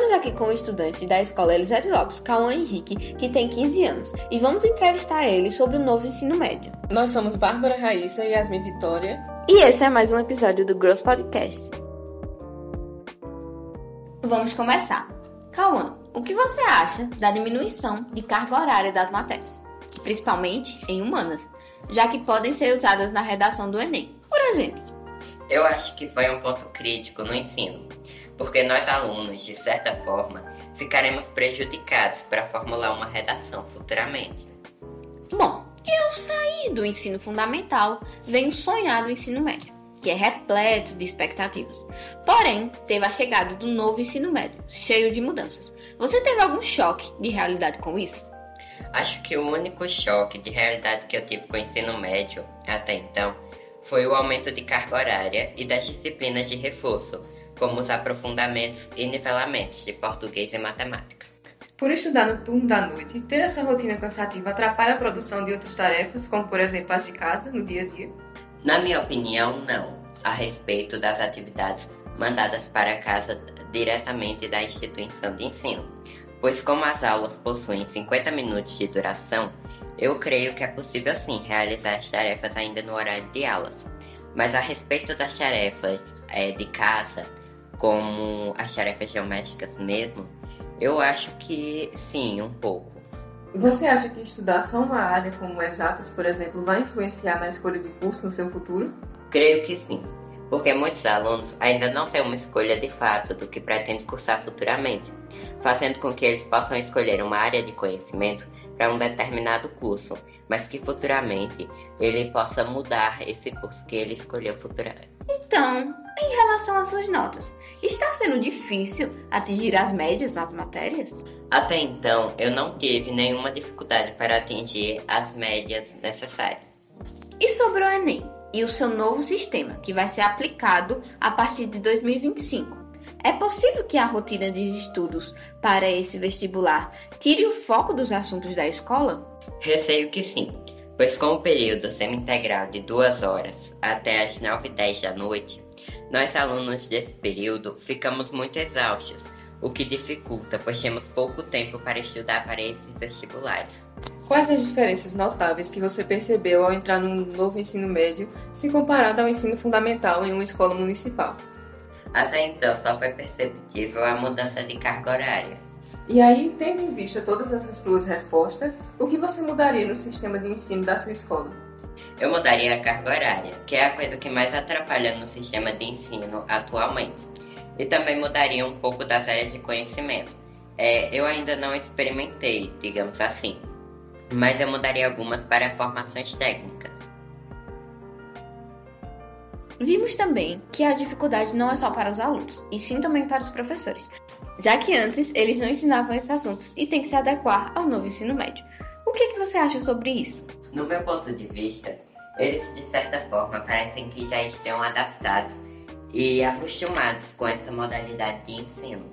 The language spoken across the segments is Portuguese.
Estamos aqui com o estudante da escola Elisete Lopes, Cauã Henrique, que tem 15 anos, e vamos entrevistar ele sobre o novo ensino médio. Nós somos Bárbara Raíssa e Yasmin Vitória. E esse é mais um episódio do Gross Podcast. Vamos começar. Cauã, o que você acha da diminuição de carga horária das matérias, principalmente em humanas, já que podem ser usadas na redação do Enem? Por exemplo, Eu acho que foi um ponto crítico no ensino, porque nós alunos, de certa forma, ficaremos prejudicados para formular uma redação futuramente. Bom, eu saí do ensino fundamental, venho sonhar do ensino médio, que é repleto de expectativas. Porém, teve a chegada do novo ensino médio, cheio de mudanças. Você teve algum choque de realidade com isso? Acho que o único choque de realidade que eu tive com o ensino médio até então foi o aumento de carga horária e das disciplinas de reforço, como os aprofundamentos e nivelamentos de português e matemática. Por estudar no turno da noite, ter essa rotina cansativa atrapalha a produção de outras tarefas, como por exemplo as de casa, no dia a dia? Na minha opinião, não, a respeito das atividades mandadas para casa diretamente da instituição de ensino, pois como as aulas possuem 50 minutos de duração, eu creio que é possível sim realizar as tarefas ainda no horário de aulas. Mas a respeito das tarefas eh, de casa, como as tarefas domésticas mesmo, eu acho que sim, um pouco. Você acha que estudar só uma área como exatas, por exemplo, vai influenciar na escolha de curso no seu futuro? Creio que sim, porque muitos alunos ainda não têm uma escolha de fato do que pretendem cursar futuramente, fazendo com que eles possam escolher uma área de conhecimento para um determinado curso, mas que futuramente ele possa mudar esse curso que ele escolheu futuramente. Então, em relação às suas notas, está sendo difícil atingir as médias nas matérias? Até então, eu não tive nenhuma dificuldade para atingir as médias necessárias. E sobre o Enem e o seu novo sistema, que vai ser aplicado a partir de 2025? É possível que a rotina de estudos para esse vestibular tire o foco dos assuntos da escola? Receio que sim, pois com o período semi-integral de duas horas até as 9 e 10 da noite, nós alunos desse período ficamos muito exaustos, o que dificulta, pois temos pouco tempo para estudar para esses vestibulares. Quais as diferenças notáveis que você percebeu ao entrar no novo ensino médio se comparado ao ensino fundamental em uma escola municipal? Até então só foi perceptível a mudança de carga horária. E aí, tendo em vista todas essas suas respostas, o que você mudaria no sistema de ensino da sua escola? Eu mudaria a carga horária, que é a coisa que mais atrapalha no sistema de ensino atualmente. E também mudaria um pouco das áreas de conhecimento. É, eu ainda não experimentei, digamos assim, mas eu mudaria algumas para formações técnicas. Vimos também que a dificuldade não é só para os alunos, e sim também para os professores, já que antes eles não ensinavam esses assuntos e tem que se adequar ao novo ensino médio. O que, que você acha sobre isso? No meu ponto de vista, eles de certa forma parecem que já estão adaptados e acostumados com essa modalidade de ensino.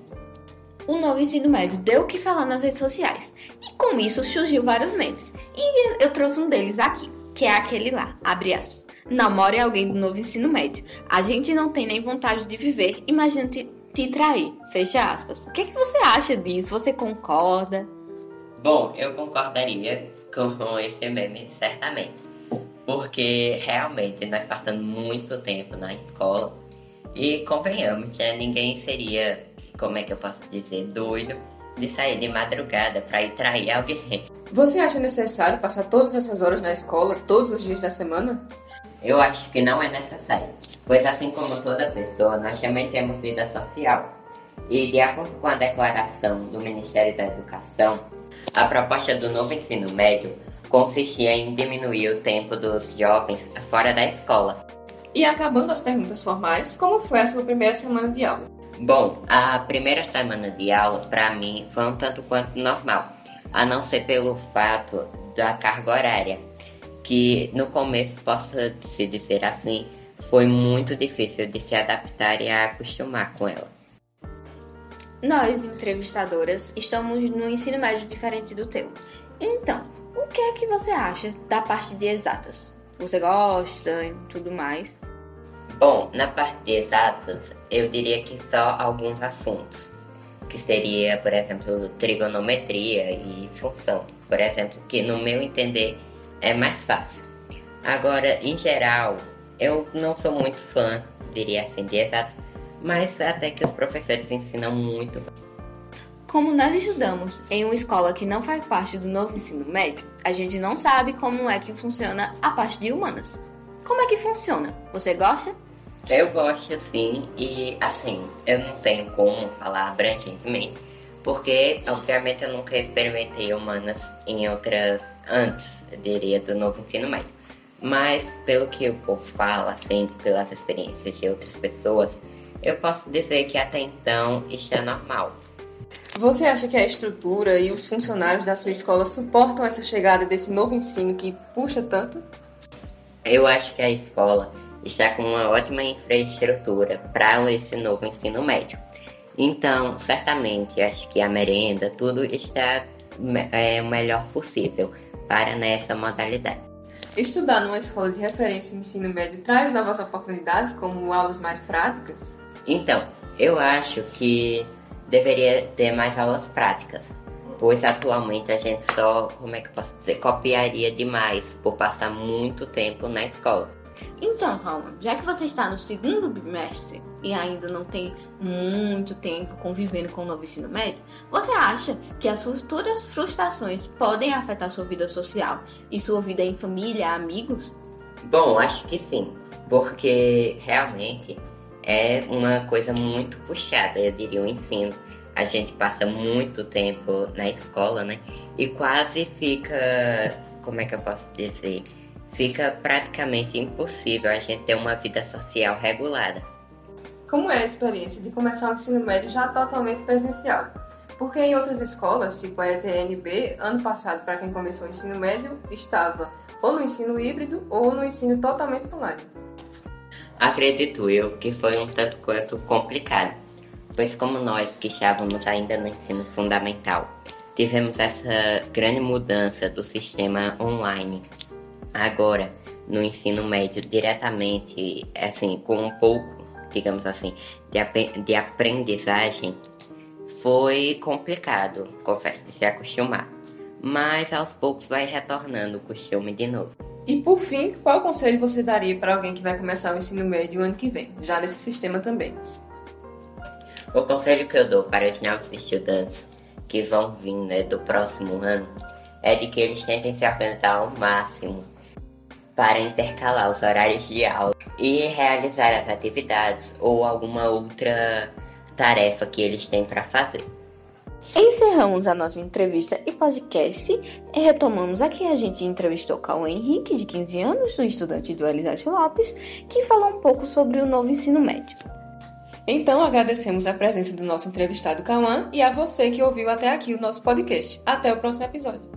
O novo ensino médio deu o que falar nas redes sociais, e com isso surgiu vários memes. E eu trouxe um deles aqui, que é aquele lá, abre aspas. Namore alguém do novo ensino médio. A gente não tem nem vontade de viver, imagina te, te trair. Fecha aspas. O que, que você acha disso? Você concorda? Bom, eu concordaria com esse meme, certamente. Porque realmente nós passamos muito tempo na escola e convenhamos, né, ninguém seria, como é que eu posso dizer, doido de sair de madrugada para ir trair alguém. Você acha necessário passar todas essas horas na escola, todos os dias da semana? Eu acho que não é necessário, pois assim como toda pessoa, nós também temos vida social. E de acordo com a declaração do Ministério da Educação, a proposta do novo ensino médio consistia em diminuir o tempo dos jovens fora da escola. E acabando as perguntas formais, como foi a sua primeira semana de aula? Bom, a primeira semana de aula para mim foi um tanto quanto normal, a não ser pelo fato da carga horária, que no começo possa se dizer assim, foi muito difícil de se adaptar e acostumar com ela. Nós, entrevistadoras, estamos no ensino médio diferente do teu. Então, o que é que você acha da parte de exatas? Você gosta e tudo mais? Bom, na parte de exatas, eu diria que só alguns assuntos. que seria, por exemplo, trigonometria e função, por exemplo, que no meu entender é mais fácil. Agora, em geral, eu não sou muito fã, diria assim, de exatos, mas até que os professores ensinam muito. Como nós estudamos em uma escola que não faz parte do novo ensino médio, a gente não sabe como é que funciona a parte de humanas. Como é que funciona? Você gosta? Eu gosto sim, e assim, eu não tenho como falar abrangentemente, porque obviamente eu nunca experimentei humanas em outras antes, eu diria, do novo ensino médio. Mas pelo que o povo fala, sempre pelas experiências de outras pessoas, eu posso dizer que até então isto é normal. Você acha que a estrutura e os funcionários da sua escola suportam essa chegada desse novo ensino que puxa tanto? Eu acho que a escola está com uma ótima infraestrutura para esse novo ensino médio. Então, certamente, acho que a merenda, tudo está é, o melhor possível para nessa modalidade. Estudar numa escola de referência em ensino médio traz novas oportunidades, como aulas mais práticas? Então, eu acho que deveria ter mais aulas práticas, pois atualmente a gente só, como é que eu posso dizer, copiaria demais por passar muito tempo na escola. Então, calma, já que você está no segundo bimestre e ainda não tem muito tempo convivendo com o novo ensino médio, você acha que as futuras frustrações podem afetar sua vida social e sua vida em família, amigos? Bom, acho que sim, porque realmente é uma coisa muito puxada, eu diria, o ensino. A gente passa muito tempo na escola, né? E quase fica, como é que eu posso dizer? Fica praticamente impossível a gente ter uma vida social regulada. Como é a experiência de começar o ensino médio já totalmente presencial? Porque em outras escolas, tipo a ETNB, ano passado, para quem começou o ensino médio, estava ou no ensino híbrido ou no ensino totalmente online. Acredito eu que foi um tanto quanto complicado, pois como nós que estávamos ainda no ensino fundamental, tivemos essa grande mudança do sistema online. Agora, no ensino médio, diretamente, assim, com um pouco, digamos assim, de, ap de aprendizagem, foi complicado, confesso que se acostumar. Mas aos poucos vai retornando o costume de novo. E por fim, qual conselho você daria para alguém que vai começar o ensino médio ano que vem, já nesse sistema também? O conselho que eu dou para os novos estudantes que vão vir né, do próximo ano é de que eles tentem se organizar ao máximo para intercalar os horários de aula e realizar as atividades ou alguma outra tarefa que eles têm para fazer. Encerramos a nossa entrevista e podcast e retomamos aqui. A gente entrevistou Cauã Henrique, de 15 anos, um estudante do Elisete Lopes, que falou um pouco sobre o novo ensino médio. Então, agradecemos a presença do nosso entrevistado Cauã e a você que ouviu até aqui o nosso podcast. Até o próximo episódio.